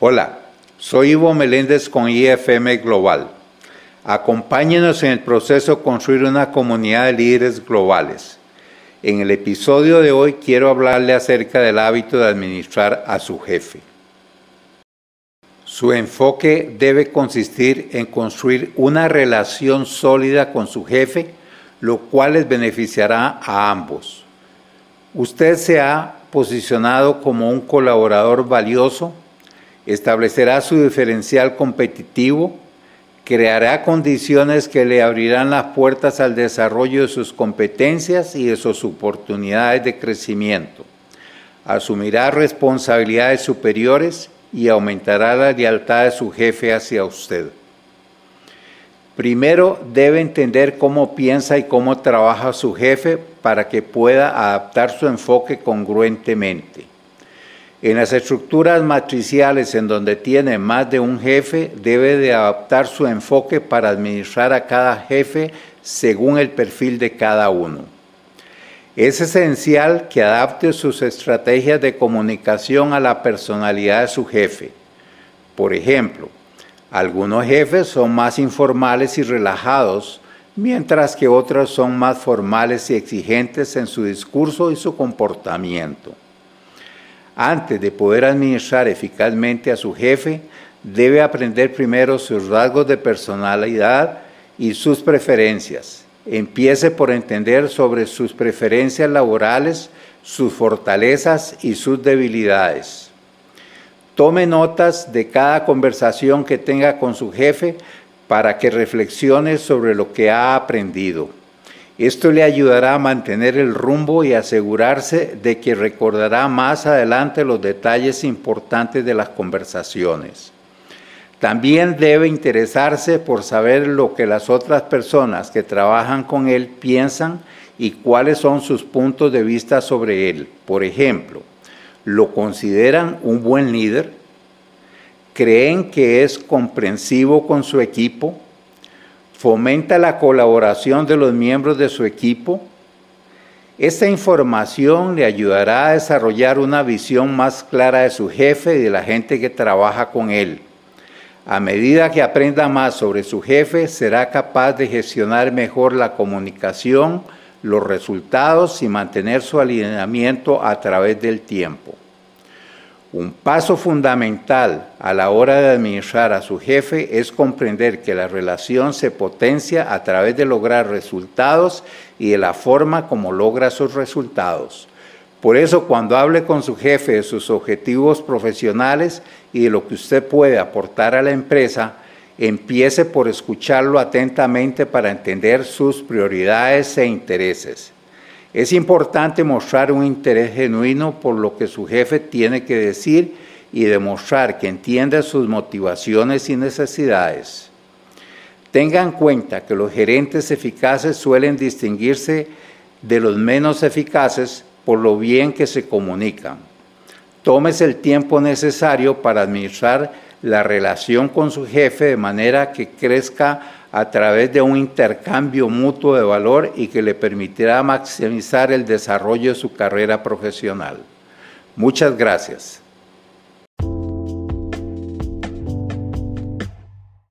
Hola, soy Ivo Meléndez con IFM Global. Acompáñenos en el proceso de construir una comunidad de líderes globales. En el episodio de hoy quiero hablarle acerca del hábito de administrar a su jefe. Su enfoque debe consistir en construir una relación sólida con su jefe, lo cual les beneficiará a ambos. Usted se ha posicionado como un colaborador valioso establecerá su diferencial competitivo, creará condiciones que le abrirán las puertas al desarrollo de sus competencias y de sus oportunidades de crecimiento, asumirá responsabilidades superiores y aumentará la lealtad de su jefe hacia usted. Primero debe entender cómo piensa y cómo trabaja su jefe para que pueda adaptar su enfoque congruentemente. En las estructuras matriciales en donde tiene más de un jefe, debe de adaptar su enfoque para administrar a cada jefe según el perfil de cada uno. Es esencial que adapte sus estrategias de comunicación a la personalidad de su jefe. Por ejemplo, algunos jefes son más informales y relajados, mientras que otros son más formales y exigentes en su discurso y su comportamiento. Antes de poder administrar eficazmente a su jefe, debe aprender primero sus rasgos de personalidad y sus preferencias. Empiece por entender sobre sus preferencias laborales, sus fortalezas y sus debilidades. Tome notas de cada conversación que tenga con su jefe para que reflexione sobre lo que ha aprendido. Esto le ayudará a mantener el rumbo y asegurarse de que recordará más adelante los detalles importantes de las conversaciones. También debe interesarse por saber lo que las otras personas que trabajan con él piensan y cuáles son sus puntos de vista sobre él. Por ejemplo, ¿lo consideran un buen líder? ¿Creen que es comprensivo con su equipo? Fomenta la colaboración de los miembros de su equipo. Esta información le ayudará a desarrollar una visión más clara de su jefe y de la gente que trabaja con él. A medida que aprenda más sobre su jefe, será capaz de gestionar mejor la comunicación, los resultados y mantener su alineamiento a través del tiempo. Un paso fundamental a la hora de administrar a su jefe es comprender que la relación se potencia a través de lograr resultados y de la forma como logra sus resultados. Por eso cuando hable con su jefe de sus objetivos profesionales y de lo que usted puede aportar a la empresa, empiece por escucharlo atentamente para entender sus prioridades e intereses. Es importante mostrar un interés genuino por lo que su jefe tiene que decir y demostrar que entiende sus motivaciones y necesidades. Tengan en cuenta que los gerentes eficaces suelen distinguirse de los menos eficaces por lo bien que se comunican. Tómese el tiempo necesario para administrar la relación con su jefe de manera que crezca a través de un intercambio mutuo de valor y que le permitirá maximizar el desarrollo de su carrera profesional. Muchas gracias.